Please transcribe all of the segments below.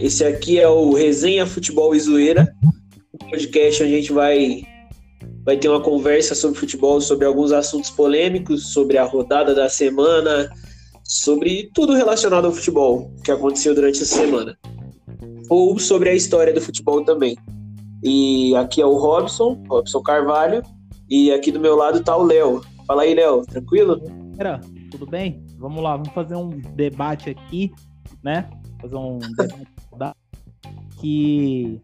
Esse aqui é o Resenha Futebol e Zoeira, um podcast onde a gente vai, vai ter uma conversa sobre futebol, sobre alguns assuntos polêmicos, sobre a rodada da semana, sobre tudo relacionado ao futebol que aconteceu durante essa semana. Ou sobre a história do futebol também. E aqui é o Robson, Robson Carvalho, e aqui do meu lado tá o Léo. Fala aí, Léo, tranquilo? Galera, tudo bem? Vamos lá, vamos fazer um debate aqui, né? Fazer um debate que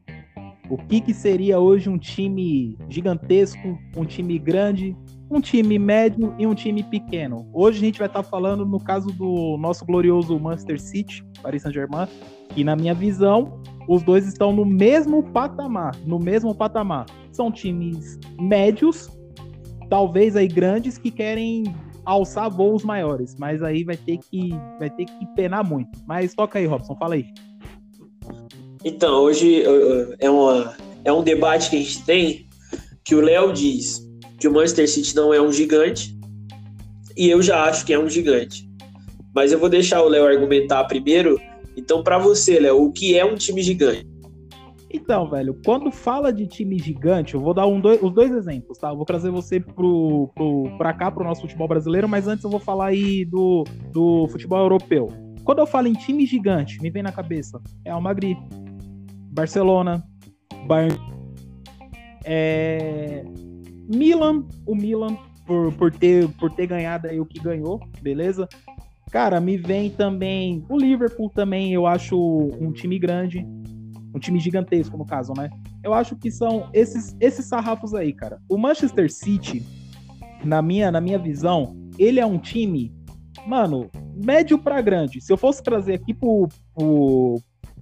o que, que seria hoje um time gigantesco, um time grande, um time médio e um time pequeno. Hoje a gente vai estar falando no caso do nosso glorioso Manchester City, Paris Saint-Germain, que na minha visão, os dois estão no mesmo patamar, no mesmo patamar. São times médios, talvez aí grandes que querem alçar voos maiores, mas aí vai ter que vai ter que penar muito. Mas toca aí, Robson, fala aí. Então, hoje é, uma, é um debate que a gente tem que o Léo diz que o Manchester City não é um gigante e eu já acho que é um gigante. Mas eu vou deixar o Léo argumentar primeiro. Então, para você, Léo, o que é um time gigante? Então, velho, quando fala de time gigante, eu vou dar um, dois, os dois exemplos, tá? Eu vou trazer você pro, pro, pra cá, pro nosso futebol brasileiro, mas antes eu vou falar aí do, do futebol europeu. Quando eu falo em time gigante, me vem na cabeça Real Madrid, Barcelona, Bayern, é, Milan, o Milan, por, por, ter, por ter ganhado aí o que ganhou, beleza? Cara, me vem também o Liverpool também, eu acho um time grande um time gigantesco no caso, né? Eu acho que são esses esses sarrafos aí, cara. O Manchester City, na minha na minha visão, ele é um time, mano, médio para grande. Se eu fosse trazer aqui pro, pro,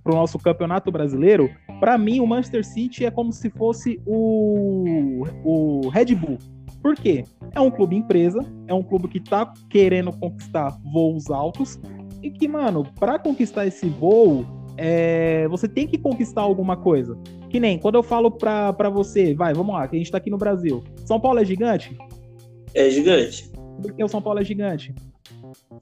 pro nosso campeonato brasileiro, para mim o Manchester City é como se fosse o, o Red Bull. Por quê? É um clube empresa, é um clube que tá querendo conquistar voos altos e que, mano, para conquistar esse voo, é, você tem que conquistar alguma coisa. Que nem quando eu falo pra, pra você, vai, vamos lá, que a gente tá aqui no Brasil. São Paulo é gigante? É gigante. Por que o São Paulo é gigante?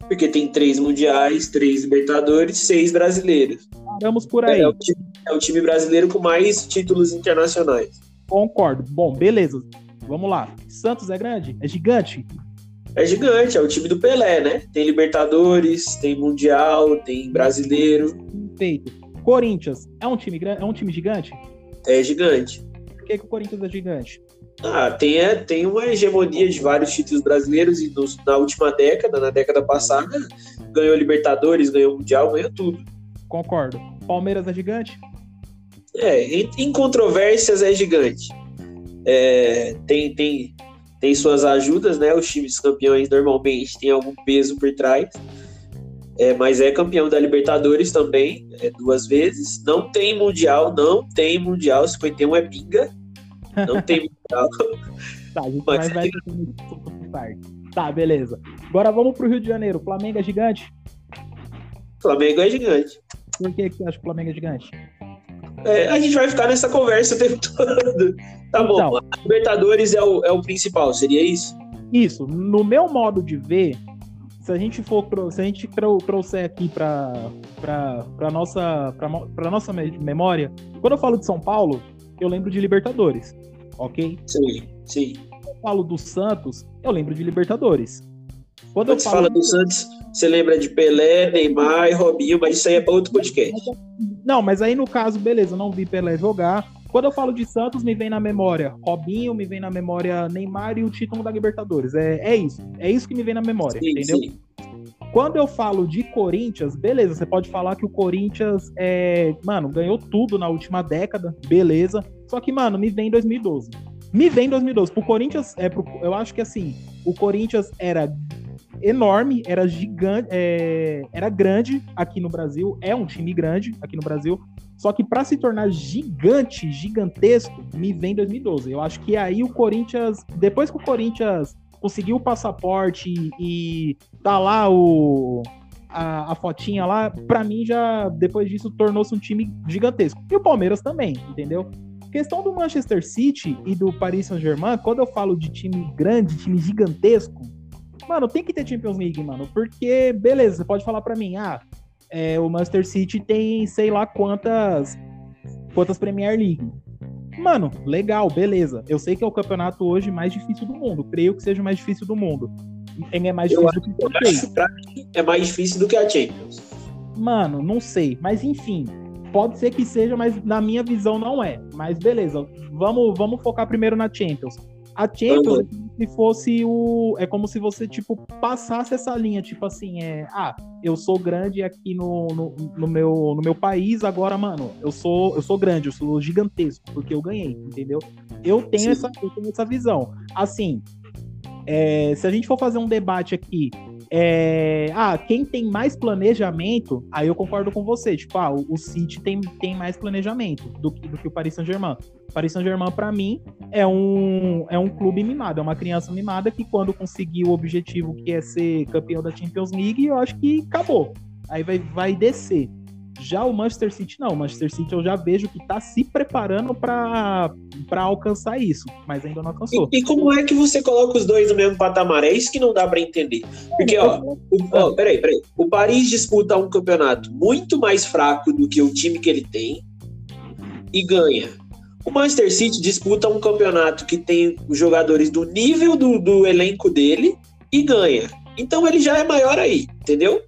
Porque tem três mundiais, três Libertadores, seis brasileiros. Paramos por aí. É o, time, é o time brasileiro com mais títulos internacionais. Concordo. Bom, beleza. Vamos lá. Santos é grande? É gigante? É gigante, é o time do Pelé, né? Tem Libertadores, tem Mundial, tem Brasileiro feito. Corinthians é um time grande, é um time gigante? É gigante. Por que, que o Corinthians é gigante? Ah, tem, é, tem uma hegemonia de vários títulos brasileiros e nos, na última década, na década passada, ganhou Libertadores, ganhou Mundial, ganhou tudo. Concordo. Palmeiras é gigante? É, em, controvérsias é gigante. É, tem, tem, tem suas ajudas, né? Os times campeões normalmente têm algum peso por trás. É, mas é campeão da Libertadores também, é, duas vezes. Não tem Mundial, não tem Mundial. 51 é pinga. Não tem Mundial. tá, a gente mas vai, vai Tá, beleza. Agora vamos pro Rio de Janeiro. Flamengo é gigante? Flamengo é gigante. Por que, que você acha que o Flamengo é gigante? É, a gente vai ficar nessa conversa o tempo todo. Tá então, bom. A Libertadores é o, é o principal, seria isso? Isso. No meu modo de ver, se a gente for se a gente trouxer aqui para para nossa para nossa memória, quando eu falo de São Paulo, eu lembro de Libertadores, ok? Sim, sim. Quando eu falo do Santos, eu lembro de Libertadores. Quando, quando eu falo fala do Santos, você lembra de Pelé, Neymar e Robinho, mas isso aí é para outro podcast. Não, mas aí no caso, beleza, não vi Pelé jogar, quando eu falo de Santos, me vem na memória Robinho, me vem na memória Neymar e o título da Libertadores. É, é isso. É isso que me vem na memória, sim, entendeu? Sim. Quando eu falo de Corinthians, beleza, você pode falar que o Corinthians, é, mano, ganhou tudo na última década, beleza. Só que, mano, me vem 2012. Me vem 2012. Pro Corinthians, é, pro, eu acho que assim, o Corinthians era enorme, era gigante, é, era grande aqui no Brasil, é um time grande aqui no Brasil, só que para se tornar gigante, gigantesco, me vem 2012. Eu acho que aí o Corinthians, depois que o Corinthians conseguiu o passaporte e tá lá o a, a fotinha lá, para mim já depois disso tornou-se um time gigantesco. E o Palmeiras também, entendeu? Questão do Manchester City e do Paris Saint-Germain, quando eu falo de time grande, time gigantesco, mano, tem que ter Champions League, mano, porque beleza, você pode falar para mim, ah, é, o Manchester City tem sei lá quantas quantas Premier League. Mano, legal, beleza. Eu sei que é o campeonato hoje mais difícil do mundo. Creio que seja o mais difícil do mundo. É mais difícil eu do que o mim, é mais difícil do que a Champions. Mano, não sei. Mas enfim, pode ser que seja, mas na minha visão não é. Mas beleza, vamos, vamos focar primeiro na Champions. A Champions uhum. Se fosse o. É como se você, tipo, passasse essa linha, tipo assim, é. Ah, eu sou grande aqui no, no, no, meu, no meu país, agora, mano, eu sou, eu sou grande, eu sou gigantesco, porque eu ganhei, entendeu? Eu tenho, essa, eu tenho essa visão. Assim, é, se a gente for fazer um debate aqui é, ah, quem tem mais planejamento, aí eu concordo com você. Tipo, ah, o, City tem, tem mais planejamento do que, do que o Paris Saint-Germain. Paris Saint-Germain, para mim, é um, é um clube mimado, é uma criança mimada que, quando conseguir o objetivo que é ser campeão da Champions League, eu acho que acabou. Aí vai, vai descer. Já o Manchester City não, o Manchester City eu já vejo que está se preparando para alcançar isso, mas ainda não alcançou. E, e, como é que você coloca os dois no mesmo patamar? É isso que não dá para entender. Porque, ó, o, ó, peraí, peraí. O Paris disputa um campeonato muito mais fraco do que o time que ele tem e ganha. O Manchester City disputa um campeonato que tem os jogadores do nível do, do elenco dele e ganha. Então ele já é maior aí, entendeu?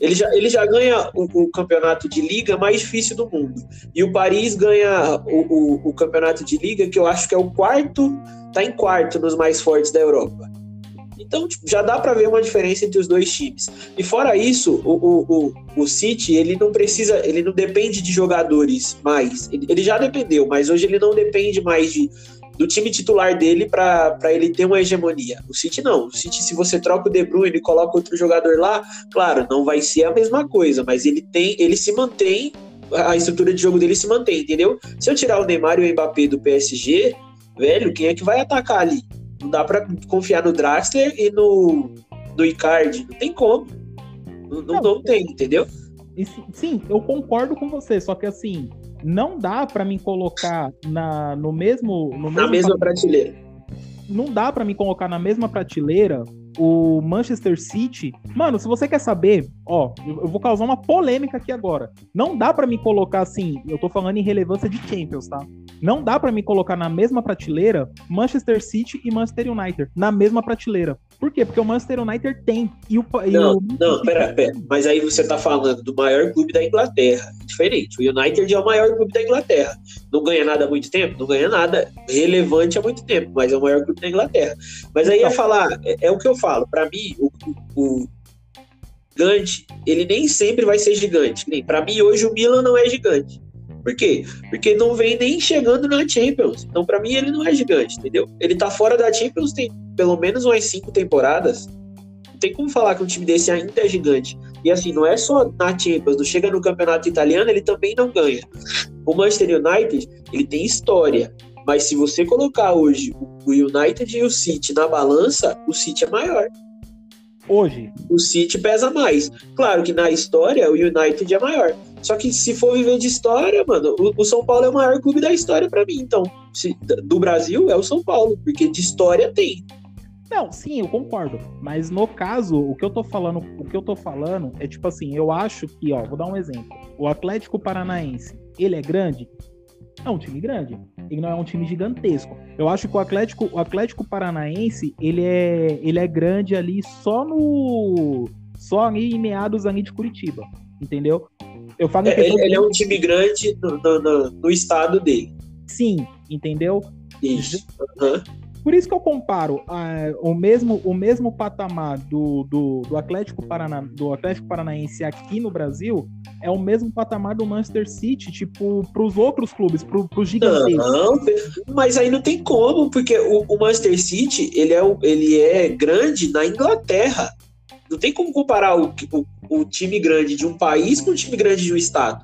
Ele já, ele já ganha o, o, campeonato de liga mais difícil do mundo. E o Paris ganha o, o, o, campeonato de liga, que eu acho que é o quarto, tá em quarto nos mais fortes da Europa. Então, tipo, já dá para ver uma diferença entre os dois times. E fora isso, o, o, o, City, ele não precisa, ele não depende de jogadores mais. Ele, ele já dependeu, mas hoje ele não depende mais de do time titular dele para ele ter uma hegemonia. O City não. O City, se você troca o De Bruyne e coloca outro jogador lá, claro, não vai ser a mesma coisa, mas ele tem, ele se mantém, a estrutura de jogo dele se mantém, entendeu? Se eu tirar o Neymar e o Mbappé do PSG, velho, quem é que vai atacar ali? Não dá para confiar no Draxler e no, no Icardi. Não tem como. Não, não, não tem, entendeu? Sim, eu concordo com você, só que assim, não dá para mim colocar na, no mesmo. No na mesma prateleira. Não dá para me colocar na mesma prateleira o Manchester City. Mano, se você quer saber, ó, eu vou causar uma polêmica aqui agora. Não dá para me colocar assim, eu tô falando em relevância de Champions, tá? Não dá para me colocar na mesma prateleira Manchester City e Manchester United, na mesma prateleira. Por quê? Porque o Manchester United tem. E o, e não, o... não, pera, pera. Mas aí você tá falando do maior clube da Inglaterra. Diferente. O United é o maior clube da Inglaterra. Não ganha nada há muito tempo? Não ganha nada relevante há muito tempo, mas é o maior clube da Inglaterra. Mas aí ia falar, é, é o que eu falo. Para mim, o, o, o gigante, ele nem sempre vai ser gigante. Para mim, hoje o Milan não é gigante. Por quê? Porque não vem nem chegando na Champions. Então, para mim, ele não é gigante, entendeu? Ele tá fora da Champions tem pelo menos umas cinco temporadas. Não tem como falar que um time desse ainda é gigante. E assim, não é só na Champions, não chega no campeonato italiano, ele também não ganha. O Manchester United, ele tem história. Mas se você colocar hoje o United e o City na balança, o City é maior. Hoje. O City pesa mais. Claro que na história o United é maior. Só que se for viver de história, mano, o, São Paulo é o maior clube da história para mim. Então, se, do Brasil é o São Paulo, porque de história tem. Não, sim, eu concordo. Mas no caso, o que eu tô falando, o que eu tô falando é tipo assim, eu acho que, ó, vou dar um exemplo. O Atlético Paranaense, ele é grande? É um time grande. Ele não é um time gigantesco. Eu acho que o Atlético, o Atlético Paranaense, ele é, ele é grande ali só no só ali em meados ali de Curitiba, entendeu? Eu falo é, ele, ele é um time grande no, no, no, estado dele. Sim, entendeu? Isso. Uhum. Por isso que eu comparo uh, o, mesmo, o mesmo patamar do, do, do, Atlético Parana, do Atlético Paranaense aqui no Brasil é o mesmo patamar do Manchester City, tipo, para os outros clubes, para os gigantes. Não, mas aí não tem como, porque o, o Manchester City ele é, ele é grande na Inglaterra. Não tem como comparar o, o, o time grande de um país com o time grande de um estado.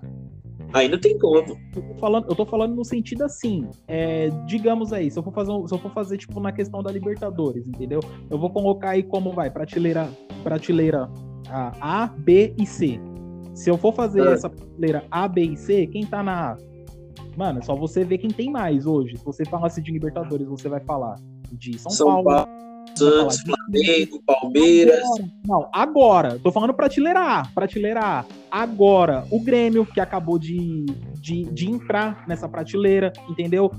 Aí não tem como. Eu tô falando, eu tô falando no sentido assim, é, digamos aí, se eu for fazer, se eu for fazer tipo na questão da Libertadores, entendeu? Eu vou colocar aí como vai, prateleira, prateleira A, B e C. Se eu for fazer é. essa prateleira A, B e C, quem tá na A? Mano, é só você ver quem tem mais hoje. Se você falasse de Libertadores, você vai falar de São, São Paulo, Paulo, Santos, Flamengo, Palmeiras. Agora, não, agora. Tô falando prateleira A. Prateleira A. Agora, o Grêmio, que acabou de, de, de entrar nessa prateleira, entendeu?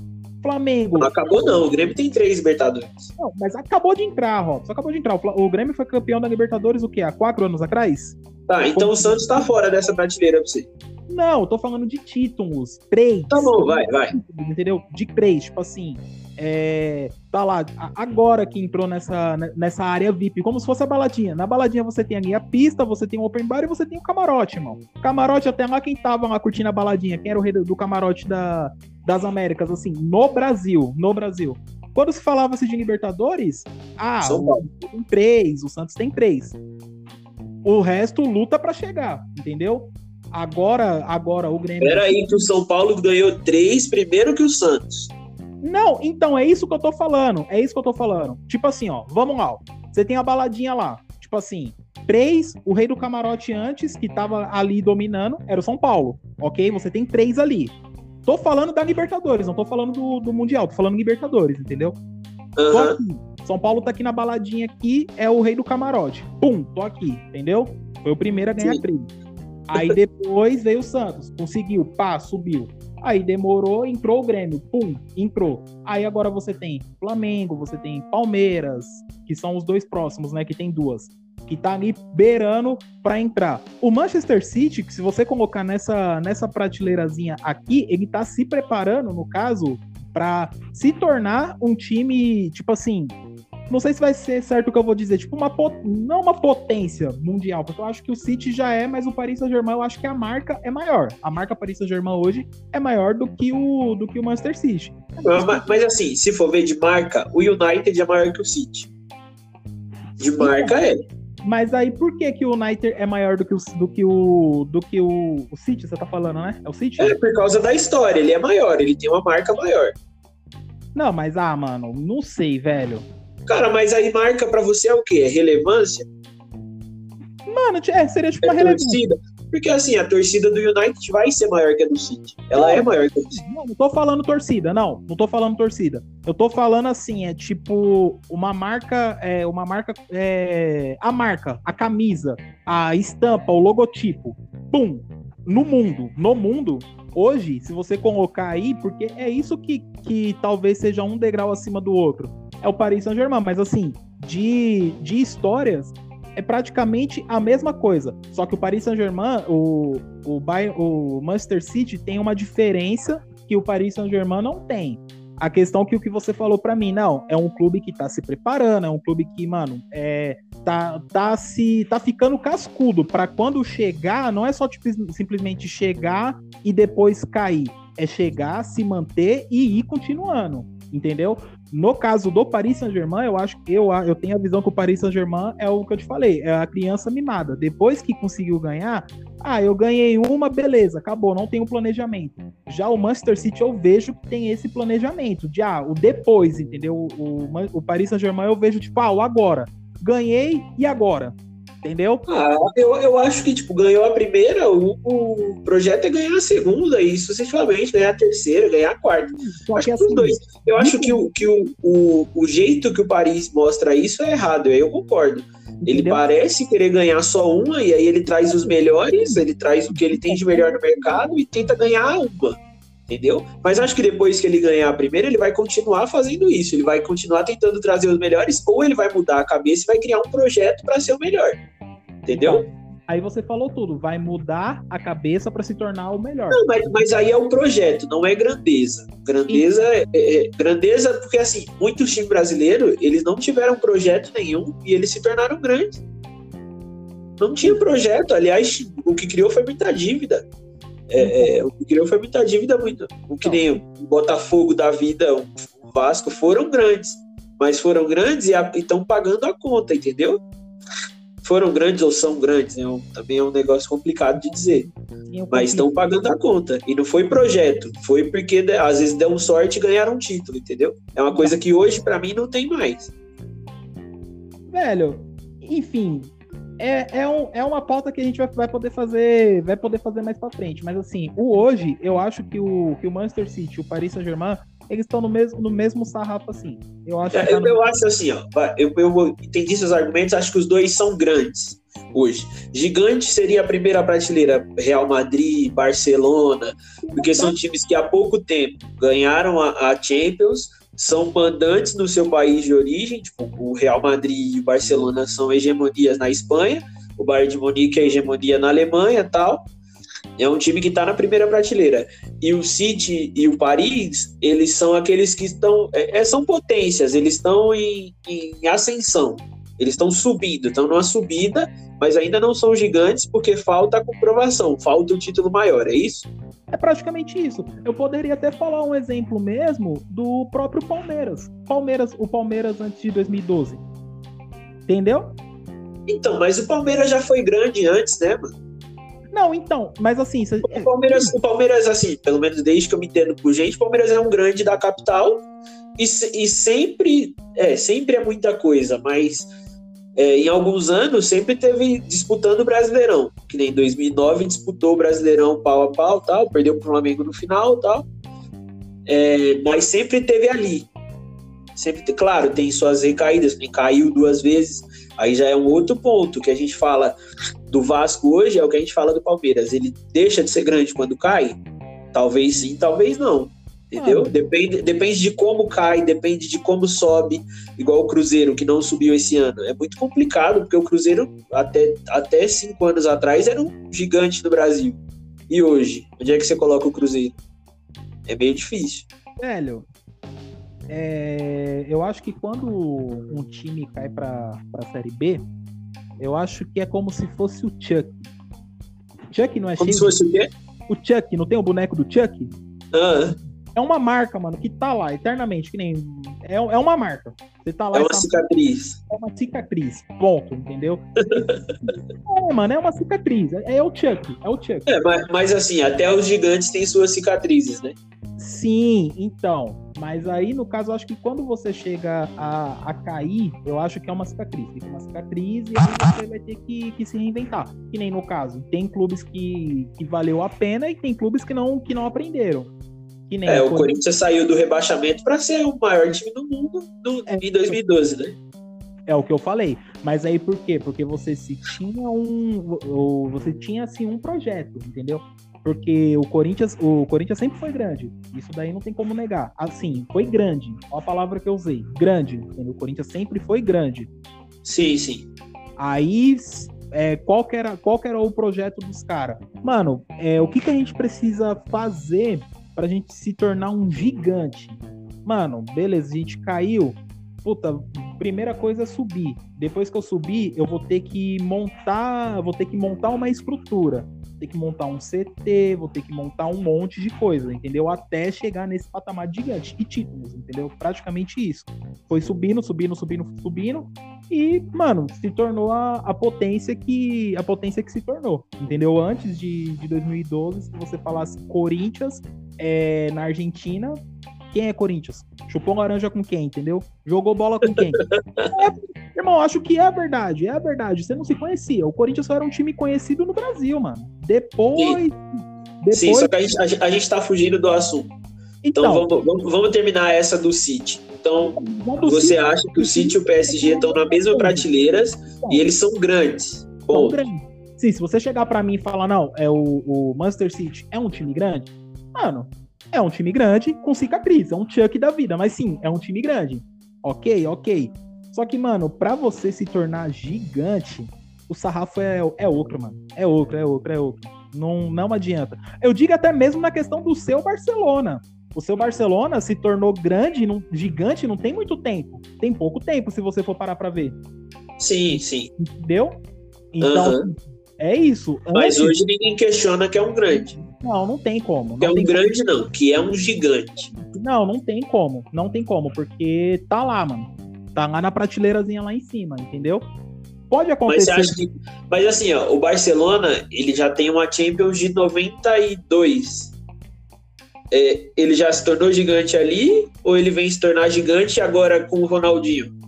Flamengo. Não acabou, não. O Grêmio tem três Libertadores. Não, mas acabou de entrar, Robson. Acabou de entrar. O, Grêmio foi campeão da Libertadores o quê? Há quatro anos atrás? Tá, então o Santos tá fora dessa prateleira pra você. Não, eu tô falando de títulos. Três. Tá bom, vai, vai. Entendeu? De três, tipo assim. É, tá lá, agora que entrou nessa, nessa área VIP, como se fosse a baladinha. Na baladinha você tem ali a pista, você tem o open bar e você tem o camarote, irmão. Camarote até lá quem tava lá curtindo a baladinha, quem era o rei do camarote da, das Américas, assim, no Brasil, no Brasil. Quando se falava-se de Libertadores, ah, São Paulo. tem três, o Santos tem três. O resto luta para chegar, entendeu? Agora, agora o Grêmio. Peraí, que o São Paulo ganhou três primeiro que o Santos. Não, então é isso que eu tô falando. É isso que eu tô falando. Tipo assim, ó, vamos lá. Você tem a baladinha lá. Tipo assim, três, o rei do camarote antes, que tava ali dominando, era o São Paulo. Ok? Você tem três ali. Tô falando da Libertadores, não tô falando do, do Mundial, tô falando Libertadores, entendeu? Uhum. Tô aqui. São Paulo tá aqui na baladinha aqui, é o rei do camarote. Pum, tô aqui, entendeu? Foi o primeiro a ganhar Sim. três. Aí depois veio o Santos, conseguiu, pá, subiu. Aí demorou, entrou o Grêmio, pum, entrou. Aí agora você tem Flamengo, você tem Palmeiras, que são os dois próximos, né? Que tem duas que tá ali beirando para entrar. O Manchester City, que se você colocar nessa, nessa prateleirazinha aqui, ele tá se preparando, no caso, para se tornar um time, tipo assim, não sei se vai ser certo o que eu vou dizer, tipo uma não uma potência mundial, porque eu acho que o City já é, mas o Paris Saint-Germain eu acho que a marca é maior. A marca Paris Saint-Germain hoje é maior do que o do que o Manchester City. Mas, mas, assim, se for ver de marca, o United é maior que o City. De marca é. Mas aí por que que o United é maior do que o do que o do que o, o City, você tá falando, né? É o City? É por causa da história, ele é maior, ele tem uma marca maior. Não, mas ah, mano, não sei, velho. Cara, mas aí marca para você é o quê? É relevância? Mano, é, seria tipo é uma relevância. Torcida. Porque assim, a torcida do United vai ser maior que a do City. Ela é maior que a do City. Não, não tô falando torcida, não. Não tô falando torcida. Eu tô falando assim, é tipo uma marca, é uma marca, é, a marca, a camisa, a estampa, o logotipo. Pum! No mundo, no mundo, hoje, se você colocar aí, porque é isso que, que talvez seja um degrau acima do outro, é o Paris Saint-Germain, mas assim, de, de histórias, é praticamente a mesma coisa. Só que o Paris Saint-Germain, o, o, o Manchester City tem uma diferença que o Paris Saint-Germain não tem. A questão que o que você falou para mim, não, é um clube que tá se preparando, é um clube que, mano, é, tá, tá se tá ficando cascudo para quando chegar, não é só tipo, simplesmente chegar e depois cair, é chegar, se manter e ir continuando, entendeu? No caso do Paris Saint-Germain, eu acho que eu, eu tenho a visão que o Paris Saint-Germain é o que eu te falei, é a criança mimada. Depois que conseguiu ganhar, ah, eu ganhei uma, beleza, acabou, não tem um planejamento. Já o Manchester City eu vejo que tem esse planejamento de ah, o depois, entendeu? O, o, o Paris Saint-Germain eu vejo tipo, ah, o agora. Ganhei e agora? Entendeu? Ah, eu, eu acho que, tipo, ganhou a primeira, o, o projeto é ganhar a segunda e sucessivamente ganhar a terceira, ganhar a quarta. Só acho que assim, dois. Eu acho que, o, que o, o, o jeito que o Paris mostra isso é errado, eu concordo. Ele Entendeu? parece querer ganhar só uma, e aí ele traz os melhores, ele traz o que ele tem de melhor no mercado e tenta ganhar uma. Entendeu? Mas acho que depois que ele ganhar a primeira, ele vai continuar fazendo isso. Ele vai continuar tentando trazer os melhores, ou ele vai mudar a cabeça e vai criar um projeto para ser o melhor. Entendeu? Aí você falou tudo, vai mudar a cabeça para se tornar o melhor. Não, mas, mas, aí é o projeto, não é grandeza. Grandeza é, é, grandeza porque assim, muitos times brasileiros, eles não tiveram projeto nenhum e eles se tornaram grandes. Não tinha projeto, aliás, o que criou foi muita dívida. É, é, o que criou foi muita dívida, muito, o que nem o Botafogo da vida, o Vasco foram grandes, mas foram grandes e estão pagando a conta, entendeu? foram grandes ou são grandes, né? também é um negócio complicado de dizer. Mas estão pagando a conta. E não foi projeto, foi porque às vezes deu sorte e ganharam um título, entendeu? É uma coisa que hoje, para mim, não tem mais. Velho, enfim, é, é, um, é uma pauta que a gente vai, vai poder fazer vai poder fazer mais para frente. Mas assim, o hoje, eu acho que o, que o Manchester City, o Paris Saint-Germain, eles estão no mesmo, no mesmo sarrafo assim. Eu acho, é, tá eu, no... eu acho assim, ó. Eu, eu entendi seus argumentos, acho que os dois são grandes hoje. Gigante seria a primeira prateleira, Real Madrid, Barcelona, porque são times que há pouco tempo ganharam a, a Champions, são mandantes no seu país de origem, tipo, o Real Madrid e o Barcelona são hegemonias na Espanha, o Bayern de Munique é hegemonia na Alemanha tal. É um time que está na primeira prateleira. E o City e o Paris, eles são aqueles que estão. É, é são potências, eles estão em, em ascensão. Eles estão subindo, estão numa subida, mas ainda não são gigantes porque falta a comprovação, falta o título maior, é isso? É praticamente isso. Eu poderia até falar um exemplo mesmo do próprio Palmeiras. Palmeiras, o Palmeiras antes de 2012. Entendeu? Então, mas o Palmeiras já foi grande antes, né, mano? Não, então, mas assim. O Palmeiras, o Palmeiras, assim, pelo menos desde que eu me entendo por gente, o Palmeiras é um grande da capital e, e sempre, é, sempre é muita coisa, mas é, em alguns anos sempre teve disputando o Brasileirão, que nem em 2009 disputou o Brasileirão pau a pau, tal, perdeu para o Flamengo no final, tal, é, mas sempre teve ali. Sempre, claro, tem suas recaídas, nem caiu duas vezes, aí já é um outro ponto que a gente fala do Vasco hoje, é o que a gente fala do Palmeiras. Ele deixa de ser grande quando cai? Talvez sim, talvez não. Entendeu? Ah, depende, depende de como cai, depende de como sobe, igual o Cruzeiro, que não subiu esse ano. É muito complicado, porque o Cruzeiro, até, até cinco anos atrás, era um gigante do Brasil. E hoje? Onde é que você coloca o Cruzeiro? É meio difícil. Velho, é, eu acho que quando um time cai para a Série B, eu acho que é como se fosse o Chuck. Chuck não é Como se fosse o quê? O Chuck, não tem o boneco do Chuck? Ah é uma marca, mano, que tá lá eternamente, que nem. É, é uma marca. Você tá lá. É uma cicatriz. É uma cicatriz. Ponto, entendeu? é, mano, é uma cicatriz. É, é, o Chuck. É o Chuck. É, mas, mas assim, até os gigantes têm suas cicatrizes, né? Sim, então. Mas aí, no caso, eu acho que quando você chega a, a cair, eu acho que é uma cicatriz. Fica uma cicatriz e aí você vai ter que, que se reinventar. Que nem no caso, tem clubes que, que valeu a pena e tem clubes que não, que não aprenderam é, o Corinthians saiu do rebaixamento para ser o maior time do mundo do, é, em 2012, né? É o que eu falei. Mas aí por quê? Porque você se tinha um. Você tinha assim um projeto, entendeu? Porque o Corinthians, o Corinthians sempre foi grande. Isso daí não tem como negar. Assim, foi grande. Qual a palavra que eu usei? Grande. Entendeu? O Corinthians sempre foi grande. Sim, sim. Aí, é, qual, que era, qual que era o projeto dos caras? Mano, é, o que, que a gente precisa fazer pra gente se tornar um gigante. Mano, beleza, a gente caiu. Puta, primeira coisa é subir. Depois que eu subir, eu vou ter que montar, vou ter que montar uma estrutura. Vou ter que montar um CT, vou ter que montar um monte de coisa, entendeu? Até chegar nesse patamar gigante e títulos, entendeu? Praticamente isso. Foi subindo, subindo, subindo, subindo e, mano, se tornou a, a potência que a potência que se tornou, entendeu? Antes de, de 2012, se você falasse Corinthians, é, na Argentina, quem é Corinthians? Chupou laranja com quem, entendeu? Jogou bola com quem? é, irmão, acho que é a verdade, é a verdade. Você não se conhecia. O Corinthians só era um time conhecido no Brasil, mano. Depois. depois... Sim, só que a gente, a, a gente tá fugindo do assunto. Então, então vamos, vamos, vamos, terminar essa do City. Então, você acha que o City e o PSG estão na mesma prateleira e eles são grandes. São grandes. Sim, se você chegar para mim e falar, não, é o, o Manchester City é um time grande, Mano, é um time grande com cicatriz, é um Chuck da vida, mas sim, é um time grande. Ok, ok. Só que, mano, pra você se tornar gigante, o sarrafo é, é outro, mano. É outro, é outro, é outro. Não, não adianta. Eu digo até mesmo na questão do seu Barcelona. O seu Barcelona se tornou grande, não, gigante, não tem muito tempo. Tem pouco tempo, se você for parar pra ver. Sim, sim. Entendeu? Então, uhum. É isso. Mas hoje ninguém questiona que é um grande. Não, não tem como. Não que é um grande, como. não, que é um gigante. Não, não tem como. Não tem como, porque tá lá, mano. Tá lá na prateleirazinha lá em cima, entendeu? Pode acontecer. Mas, que... Mas assim, ó, o Barcelona, ele já tem uma Champions de 92. É, ele já se tornou gigante ali? Ou ele vem se tornar gigante agora com o Ronaldinho?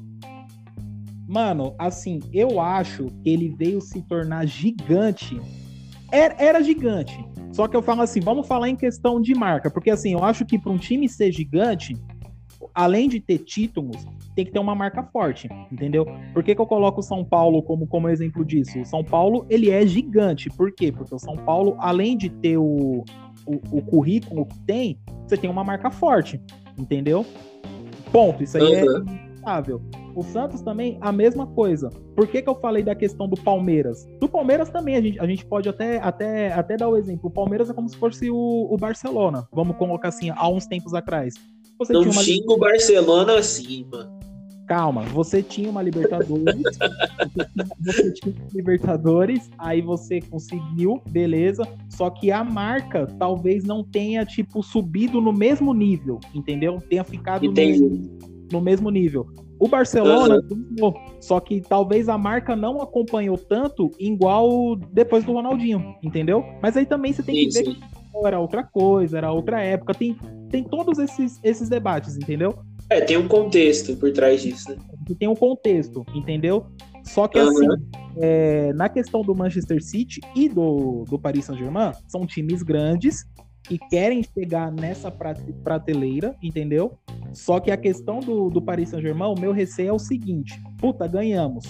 Mano, assim, eu acho que ele veio se tornar gigante. Era, era gigante. Só que eu falo assim, vamos falar em questão de marca, porque assim, eu acho que para um time ser gigante, além de ter títulos, tem que ter uma marca forte, entendeu? Por que, que eu coloco o São Paulo como, como exemplo disso? O São Paulo, ele é gigante. Por quê? Porque o São Paulo, além de ter o, o, o currículo que tem, você tem uma marca forte, entendeu? Ponto. Isso aí uhum. é inevitável. O Santos também, a mesma coisa. Por que, que eu falei da questão do Palmeiras? Do Palmeiras também, a gente, a gente pode até, até, até dar o exemplo. O Palmeiras é como se fosse o, o Barcelona, vamos colocar assim, há uns tempos atrás. Você Não uma... xinga o Barcelona assim, mano. Calma, você tinha uma Libertadores, você tinha uma Libertadores, aí você conseguiu, beleza. Só que a marca talvez não tenha, tipo, subido no mesmo nível, entendeu? Tenha ficado no, no, mesmo nível. O Barcelona uhum. só que talvez a marca não acompanhou tanto igual depois do Ronaldinho, entendeu? Mas aí também você tem que ver que era outra coisa, era outra época. Tem, tem todos esses, esses debates, entendeu? É, tem um contexto por trás disso, né? Tem um contexto, entendeu? Só que uhum. assim, é, na questão do Manchester City e do, do Paris Saint-Germain, são times grandes que querem chegar nessa prateleira, entendeu? Só que a questão do, do Paris Saint-Germain, o meu receio é o seguinte: puta, ganhamos.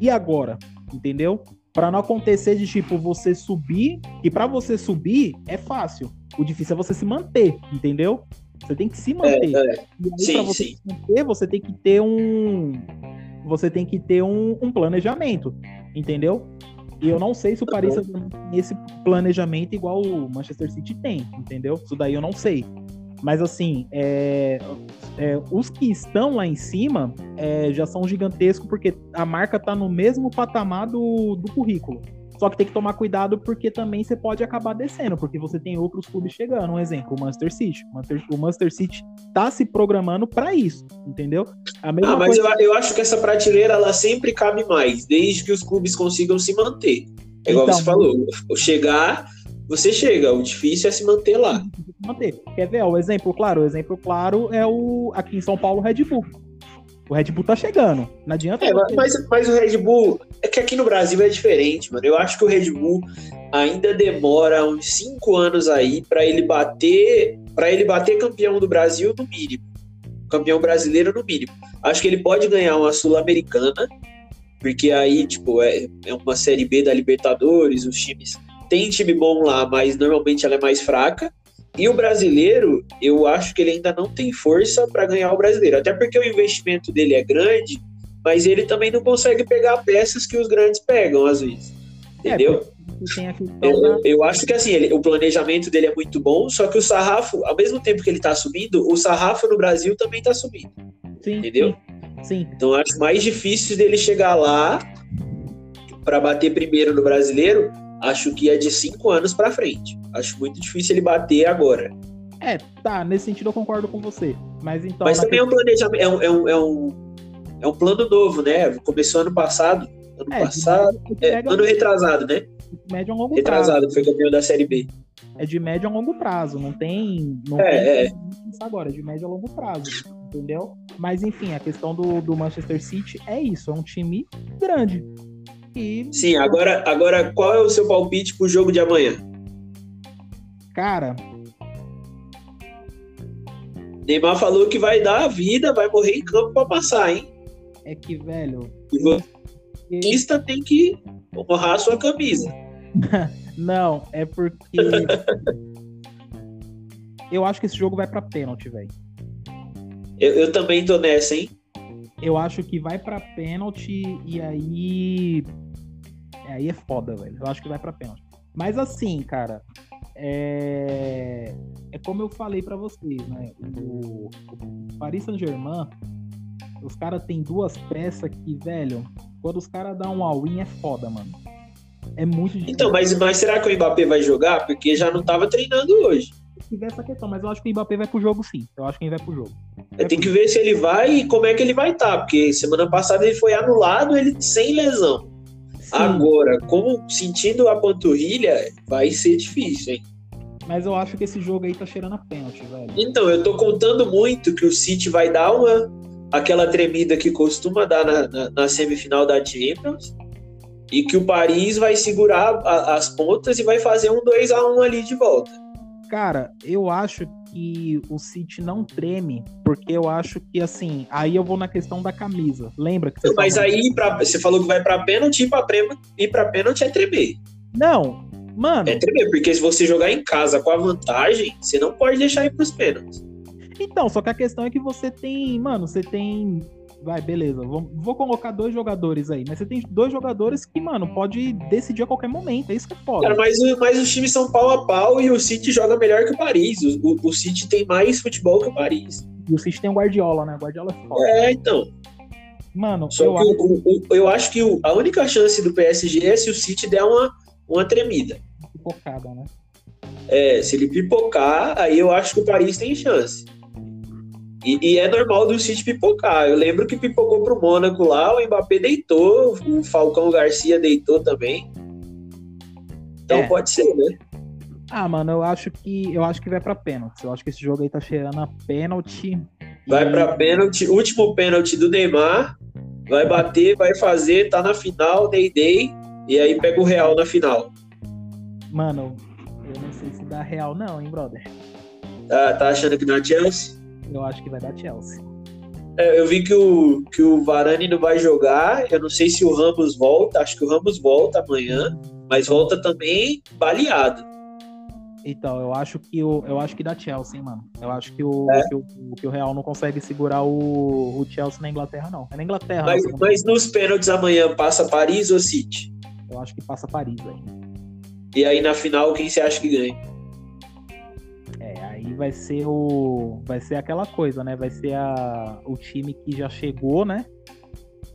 E agora? Entendeu? Para não acontecer de tipo você subir, e para você subir é fácil. O difícil é você se manter, entendeu? Você tem que se manter. É, é. E aí, sim, pra você sim. se manter, você tem que ter um. Você tem que ter um, um planejamento. Entendeu? E eu não sei se o Paris tem esse planejamento igual o Manchester City tem, entendeu? Isso daí eu não sei. Mas assim, é, é, os que estão lá em cima é, já são gigantescos porque a marca está no mesmo patamar do, do currículo. Só que tem que tomar cuidado porque também você pode acabar descendo, porque você tem outros clubes chegando. Um exemplo, o Manchester City. O Manchester City tá se programando para isso, entendeu? ah, mas coisa... eu, eu, acho que essa prateleira ela sempre cabe mais, desde que os clubes consigam se manter. É igual então, você falou, chegar, você chega, o difícil é se manter lá. Manter. Quer ver? O exemplo claro, o exemplo claro é o aqui em São Paulo, o Red Bull. O Red Bull tá chegando. Não adianta. É, mas, mas o Red Bull. É que aqui no Brasil é diferente, mano. Eu acho que o Red Bull ainda demora uns cinco anos aí para ele bater. para ele bater campeão do Brasil no mínimo. Campeão brasileiro no mínimo. Acho que ele pode ganhar uma Sul-Americana, porque aí, tipo, é, é uma série B da Libertadores, os times. Tem time bom lá, mas normalmente ela é mais fraca. E o brasileiro, eu acho que ele ainda não tem força para ganhar o brasileiro. Até porque o investimento dele é grande, mas ele também não consegue pegar peças que os grandes pegam, às vezes. É, Entendeu? É, eu, eu, acho que assim, ele, o planejamento dele é muito bom, só que o sarrafo, ao mesmo tempo que ele está subindo, o sarrafo no Brasil também está subindo. Sim, entendeu? Sim, sim. Então acho mais difícil dele chegar lá para bater primeiro no brasileiro acho que é de cinco anos para frente. Acho muito difícil ele bater agora. É, tá, nesse sentido eu concordo com você. Mas então. Mas também é um planejamento, é um, é um, é um, é um plano novo, né? Começou ano passado. Ano é, passado. É, ano retrasado, né? Médio a longo retrasado, prazo. foi campeão da Série B. É de médio a longo prazo, não tem. Não é, tem é. agora, é de médio a longo prazo, entendeu? Mas enfim, a questão do, do Manchester City é isso, é um time grande. E... Sim, agora, agora qual é o seu palpite pro jogo de amanhã? Cara. Neymar falou que vai dar a vida, vai morrer em campo para passar, hein? É que, velho. E você tem que honrar a sua camisa. Não, é porque. eu acho que esse jogo vai para pênalti, velho. Eu, eu também tô nessa, hein? eu acho que vai para pênalti e aí. Aí é foda, velho. Eu acho que vai para pênalti. Mas assim, cara, é, é como eu falei para vocês, né? O, o Paris Saint-Germain, os caras têm duas peças que, velho, quando os caras dão um all-in é foda, mano. É muito difícil. Então, mas, mas será que o Mbappé vai jogar? Porque já não tava treinando hoje tiver essa questão, mas eu acho que o Mbappé vai pro jogo sim. Eu acho que ele vai pro jogo. É, tem que ver se ele vai e como é que ele vai estar, tá, porque semana passada ele foi anulado, ele sem lesão. Sim. Agora, como sentindo a panturrilha, vai ser difícil, hein? Mas eu acho que esse jogo aí tá cheirando a pênalti, velho. Então, eu tô contando muito que o City vai dar uma aquela tremida que costuma dar na, na, na semifinal da Champions. e que o Paris vai segurar a, as pontas e vai fazer um 2 a 1 ali de volta. Cara, eu acho que o City não treme, porque eu acho que assim, aí eu vou na questão da camisa. Lembra que você Mas falou... aí pra, você falou que vai para pênalti e para pênalti é tremer. Não, mano. É tremer, porque se você jogar em casa com a vantagem, você não pode deixar ir pros pênaltis. Então, só que a questão é que você tem, mano, você tem vai, beleza, vou, vou, colocar dois jogadores aí, mas você tem dois jogadores que, mano, pode decidir a qualquer momento, é isso que é foda. Cara, mas, mas os times são pau a pau e o City joga melhor que o Paris, o, o, City tem mais futebol que o Paris. E o City tem o Guardiola, né, o Guardiola é foda. É, então. Mano, Só eu, acho... O, eu acho que a única chance do PSG é se o City der uma, uma tremida. Pipocada, né? É, se ele pipocar, aí eu acho que o Paris tem chance. E, e, é normal do City pipocar. Eu lembro que pipocou pro Mônaco lá, o Mbappé deitou, o Falcão Garcia deitou também. Então é. pode ser, né? Ah, mano, eu acho que eu acho que vai para pênalti. Eu acho que esse jogo aí tá cheirando a pênalti. Vai e... para pênalti, último pênalti do Neymar. Vai bater, vai fazer, tá na final, dei dei, e aí pega o Real na final. Mano, eu não sei se dá Real não, hein, brother. Tá, tá achando que dá Chelsea? Eu acho que vai dar Chelsea. É, eu vi que o, que o Varane não vai jogar. Eu não sei se o Ramos volta. Acho que o Ramos volta amanhã, mas volta também baleado. Então, eu acho que o, eu acho que dá Chelsea, hein, mano. Eu acho que o, é. que o, que o Real não consegue segurar o, o Chelsea na Inglaterra, não. É na Inglaterra. Mas, não, mas nos pênaltis amanhã passa Paris ou City? Eu acho que passa Paris aí. E aí na final, quem você acha que ganha? Vai ser o vai ser aquela coisa, né? Vai ser a, o time que já chegou, né?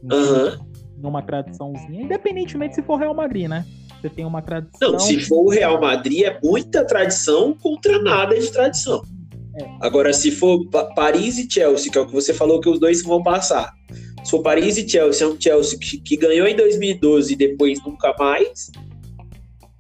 Uhum. Numa tradiçãozinha, independentemente se for Real Madrid, né? Você tem uma tradição. Não, se for o Real Madrid, é muita tradição contra nada de tradição. É. Agora, se for Paris e Chelsea, que é o que você falou que os dois vão passar. Se for Paris e Chelsea, é um Chelsea que, que ganhou em 2012 e depois nunca mais.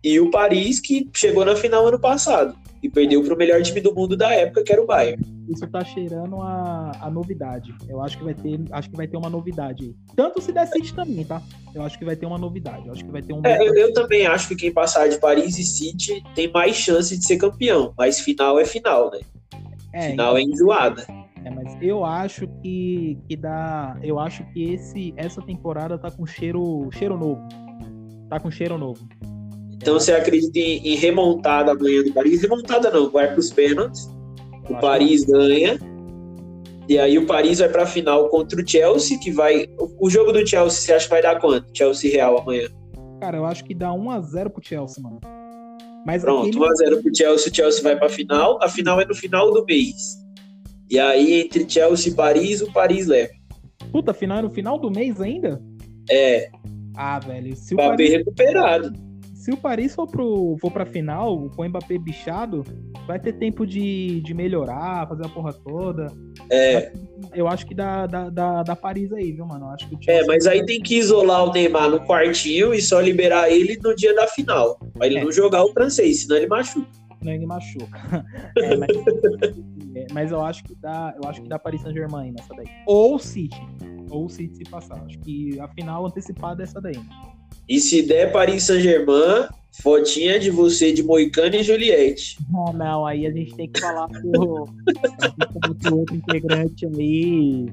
E o Paris que chegou na final ano passado e perdeu para o melhor time do mundo da época, que era o Bayern. Isso tá cheirando a, a novidade. Eu acho que vai ter, acho que vai ter uma novidade aí. Tanto se der City também, tá? Eu acho que vai ter uma novidade. Eu acho que vai ter um. É, eu, eu, também acho que quem passar de Paris e City tem mais chance de ser campeão, mas final é final, né? É, final então... é enjoada. É, mas eu acho que, que dá. Eu acho que esse, essa temporada tá com cheiro, cheiro novo. Tá com cheiro novo. Então você acredita em, em remontada amanhã do Paris? Remontada não, vai para os pênaltis. O Paris ganha. E aí o Paris vai para a final contra o Chelsea, que vai. O, jogo do Chelsea, você acha que vai dar quanto? Chelsea Real amanhã? Cara, eu acho que dá 1x0 pro Chelsea, mano. Mas Pronto, aquele... 1x0 pro Chelsea, o Chelsea vai pra final. A final é no final do mês. E aí, entre Chelsea e Paris, o Paris leva. Puta, final é no final do mês ainda? É. Ah, velho. Se o Paris... bem recuperado se o Paris for, pro, for pra final, com o Mbappé bichado, vai ter tempo de, de melhorar, fazer a porra toda. É. Eu acho que dá, dá, dá, dá Paris aí, viu, mano? acho que é, mas aí tem que isolar o Neymar no quartinho e só liberar ele no dia da final. Pra ele é. não jogar o francês, senão ele machuca. Senão ele machuca. É, mas, é, mas, eu acho que dá, eu acho que dá Paris Saint-Germain nessa daí. Ou City. Ou City se passar. Acho que a final antecipada é essa daí. E se der Paris Saint-Germain, fotinha de você de Moicano e Juliette. Não, não, aí a gente tem que falar pro, pro outro integrante aí.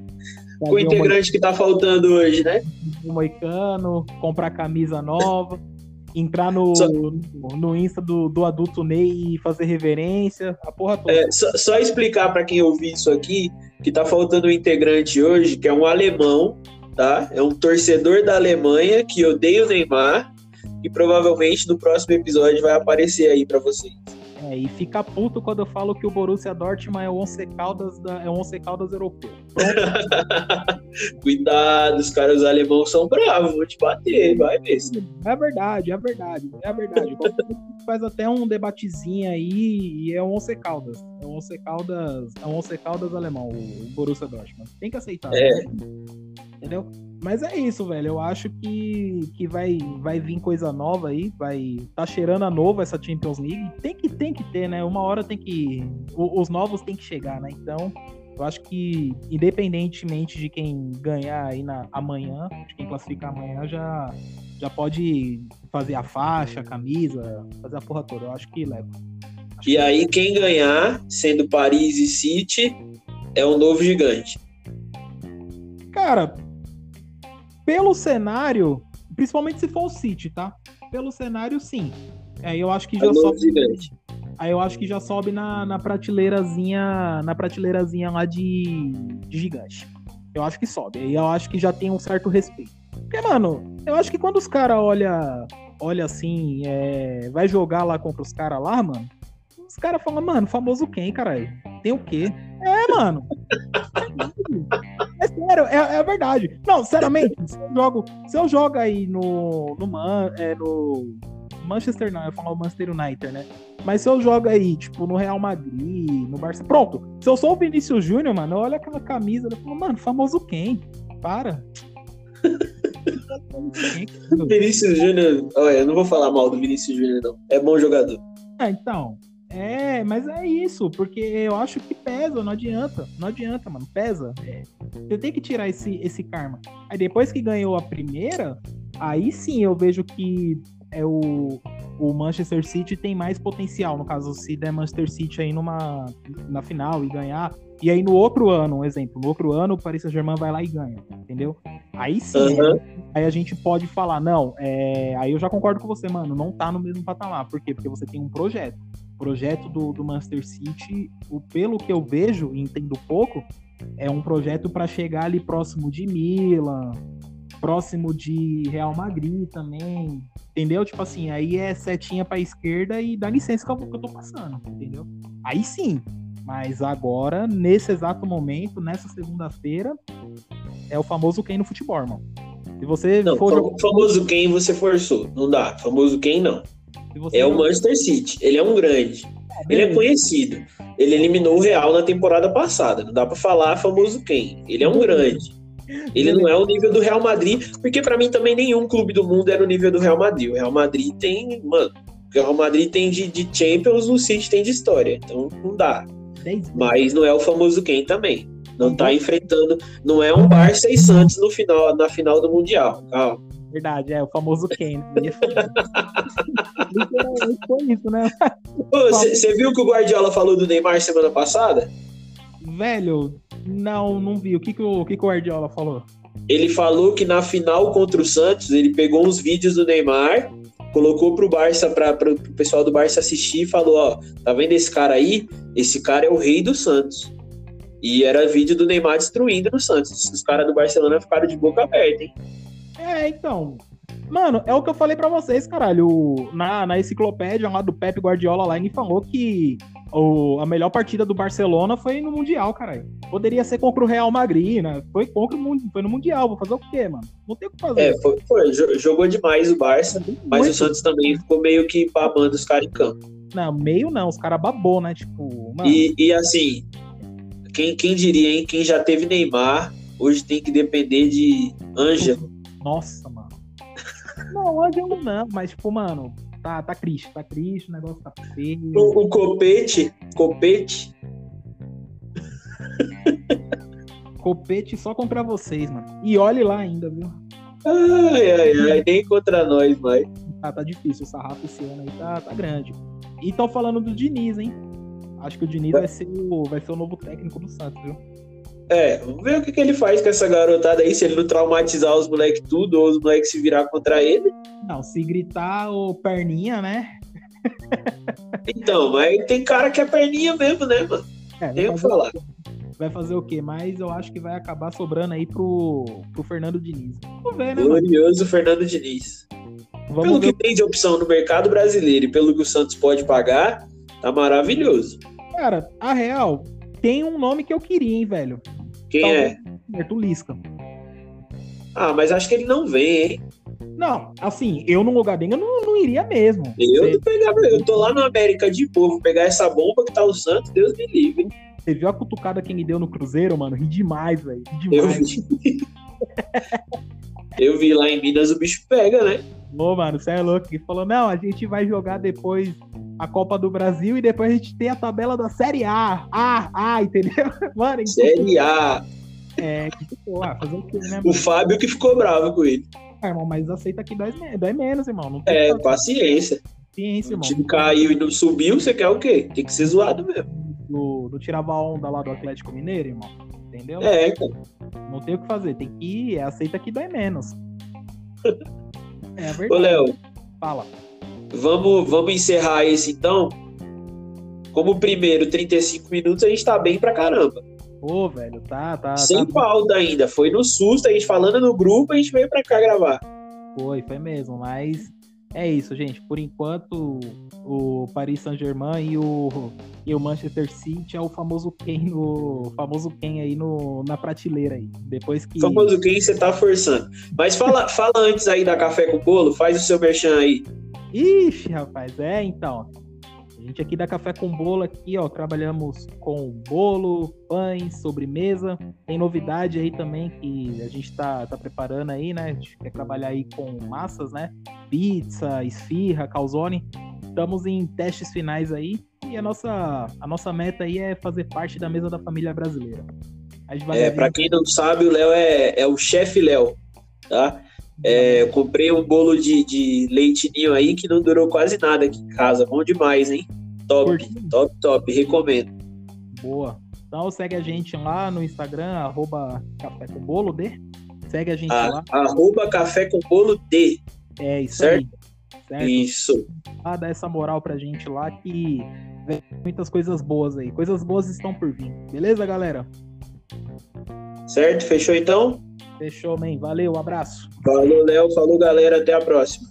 O integrante que tá faltando hoje, né? O Moicano, comprar camisa nova, entrar no, só... no Insta do, do adulto Ney e fazer reverência, a porra toda. É, só, só explicar para quem ouviu isso aqui, que tá faltando um integrante hoje, que é um alemão, tá? É um torcedor da Alemanha que odeia o Neymar e provavelmente no próximo episódio vai aparecer aí para vocês. É, e fica puto quando eu falo que o Borussia Dortmund é o Once Caldas, da, é o Once Caldas europeu. Cuidado, os caras os alemãos são bravos, vou te bater, vai mesmo. É verdade, é verdade, é verdade. faz até um debatezinho aí e é o Once Caldas. É o Once Caldas, é o Once Caldas alemão, o Borussia Dortmund. Tem que aceitar. É. Né? entendeu? Mas é isso, velho. Eu acho que, que vai, vai vir coisa nova aí, vai tá cheirando a novo essa Champions League. Tem que tem que ter, né? Uma hora tem que os novos tem que chegar, né? Então, eu acho que independentemente de quem ganhar aí na amanhã, de quem classificar amanhã, já já pode fazer a faixa, a camisa, fazer a porra toda. Eu acho que leva. Acho e que aí, quem ganhar, sendo Paris e City, é o novo gigante. Cara, pelo cenário, principalmente se for o City, tá? Pelo cenário, sim. Aí eu acho que já é sobe. Gigante. Aí eu acho que já sobe na, na prateleirazinha. Na prateleirazinha lá de, de gigante. Eu acho que sobe. Aí eu acho que já tem um certo respeito. Porque, mano, eu acho que quando os caras olha, olha assim, é, vai jogar lá contra os caras lá, mano, os caras falam, mano, famoso quem, caralho? Tem o quê? É, mano. É sério, é, é verdade. Não, sinceramente, se eu jogo, se eu jogo aí no, no, man, é, no Manchester não, eu falo o Manchester United, né? Mas se eu jogo aí, tipo, no Real Madrid, no Barça, pronto. Se eu sou o Vinícius Júnior, mano, olha aquela camisa, eu falo, mano, famoso quem? Para. Vinícius Júnior, olha, eu não vou falar mal do Vinícius Júnior, não. É bom jogador. Ah, então. É, mas é isso, porque eu acho que pesa, não adianta. Não adianta, mano, pesa. É. Você tem que tirar esse, esse karma. Aí depois que ganhou a primeira, aí sim eu vejo que é o, o Manchester City tem mais potencial. No caso, se der Manchester City aí numa, na final e ganhar. E aí no outro ano, um exemplo, no outro ano o Paris Saint-Germain vai lá e ganha, entendeu? Aí sim, uhum. aí a gente pode falar, não, é... aí eu já concordo com você, mano, não tá no mesmo patamar. Por quê? Porque você tem um projeto. Projeto do, do Manchester City, o, pelo que eu vejo e entendo pouco, é um projeto para chegar ali próximo de Milan, próximo de Real Madrid também, entendeu? Tipo assim, aí é setinha pra esquerda e dá licença que eu, que eu tô passando, entendeu? Aí sim, mas agora, nesse exato momento, nessa segunda-feira, é o famoso quem no futebol, irmão. Se você não, for jogar... famoso quem você forçou, não dá. Famoso quem não. É o Manchester City, ele é um grande. É, ele é conhecido. Ele eliminou o Real na temporada passada. Não dá para falar famoso quem. Ele é um grande. Ele não é o nível do Real Madrid, porque para mim também nenhum clube do mundo é no nível do Real Madrid. O Real Madrid tem, mano, o Real Madrid tem de, de Champions, o City tem de história. Então não dá. Mas não é o famoso quem também. Não tá enfrentando, não é um Barça e Santos no final, na final do Mundial. Calma. Verdade, é o famoso Ken. foi isso, né? Você viu que o Guardiola falou do Neymar semana passada? Velho, não, não vi. O que, que, o, o que, que o Guardiola falou? Ele falou que na final contra o Santos, ele pegou uns vídeos do Neymar, colocou pro Barça, para pro pessoal do Barça assistir e falou: Ó, tá vendo esse cara aí? Esse cara é o rei do Santos. E era vídeo do Neymar destruindo no Santos. Os caras do Barcelona ficaram de boca aberta, hein? É, então. Mano, é o que eu falei para vocês, caralho. Na, na enciclopédia lá do Pepe Guardiola lá, ele falou que o, a melhor partida do Barcelona foi no Mundial, caralho. Poderia ser contra o Real Madrid, né? Foi, contra o, foi no Mundial. Vou fazer o quê, mano? Não tem o que fazer. É, foi, foi, jogou demais o Barça, mas Muito. o Santos também ficou meio que babando os caras em campo. Não, meio não, os caras babou, né? Tipo, mano. E, e assim, quem, quem diria, hein? Quem já teve Neymar, hoje tem que depender de Ângelo. Nossa, mano. Não, Ângelo não, mas, tipo, mano, tá, tá triste, tá triste, o negócio tá feio. O, o copete, copete. Copete só comprar vocês, mano. E olhe lá ainda, viu? Ai, ai, ai, nem contra nós, vai. Tá, tá difícil, o sarrafo esse ano aí tá, tá grande. E tão falando do Diniz, hein? Acho que o Diniz vai ser o, vai ser o novo técnico do Santos, viu? É, vamos ver o que, que ele faz com essa garotada aí, se ele não traumatizar os moleques tudo, ou os moleques se virar contra ele. Não, se gritar o perninha, né? então, mas tem cara que é perninha mesmo, né, mano? É, tem o que falar. Vai fazer o quê? Mas eu acho que vai acabar sobrando aí pro, pro Fernando Diniz. Vamos ver, né? Glorioso? Fernando Diniz. Vamos pelo ver. que tem de opção no mercado brasileiro e pelo que o Santos pode pagar, tá maravilhoso. Cara, a real, tem um nome que eu queria, hein, velho. Quem Talvez é? Roberto Lisca. Ah, mas acho que ele não vem, hein? Não, assim, eu no lugar dele eu não, não iria mesmo. Eu Você... pegava, eu tô lá na América de povo, pegar essa bomba que tá o Santos, Deus me livre. Você viu a cutucada que me deu no Cruzeiro, mano? Ri demais, velho. Ri demais. Eu vi. eu vi lá em Minas o bicho pega, né? Ô, mano, você é louco. Ele falou: não, a gente vai jogar depois a Copa do Brasil e depois a gente tem a tabela da Série A. A, A, entendeu? Mano, então, Série A. É, que ficou, fazer o quê, né? O Fábio que ficou bravo com ele. Ah, irmão, mas aceita que dói, dói menos, irmão. É, paciência. Paciência, irmão. O time caiu e não subiu, você quer o quê? Tem que ser zoado mesmo. Do, do tirava a onda lá do Atlético Mineiro, irmão. Entendeu? É, cara. Não tem o que fazer. Tem que ir, é, aceita que dói menos. é verdade. Ô, Léo. Fala. Vamos, vamos encerrar esse então. Como primeiro 35 minutos, a gente tá bem pra caramba. Pô, velho, tá, tá. Sem tá... pauta ainda. Foi no susto, a gente falando no grupo, a gente veio pra cá gravar. Foi, foi mesmo, mas é isso, gente. Por enquanto, o Paris Saint-Germain e o, e o Manchester City é o famoso quem no famoso quem aí no, na prateleira aí. Depois que famoso quem você tá forçando. Mas fala, fala antes aí da café com bolo, faz o seu merchan aí. Ixi, rapaz, é então. A gente aqui da Café com Bolo aqui, ó, trabalhamos com bolo, pães, sobremesa. Tem novidade aí também que a gente tá, tá preparando aí, né? A gente quer trabalhar aí com massas, né? Pizza, esfirra, calzone. Estamos em testes finais aí e a nossa, a nossa meta aí é fazer parte da mesa da família brasileira. É, para quem não sabe, o Léo é, é o chefe Léo, tá? É, comprei um bolo de, de leite ninho aí que não durou quase nada aqui em casa. Bom demais, hein? Top, Curtinho. top, top. Recomendo. Boa. Então segue a gente lá no Instagram, arroba café com bolo D. Segue a gente a, lá. Arroba café com bolo D. É, isso certo? aí. Certo? Isso. Ah, dá essa moral pra gente lá que vem muitas coisas boas aí. Coisas boas estão por vir. Beleza, galera? Certo? Fechou então? Fechou, man. Valeu, abraço. Falou, Léo. Falou, galera. Até a próxima.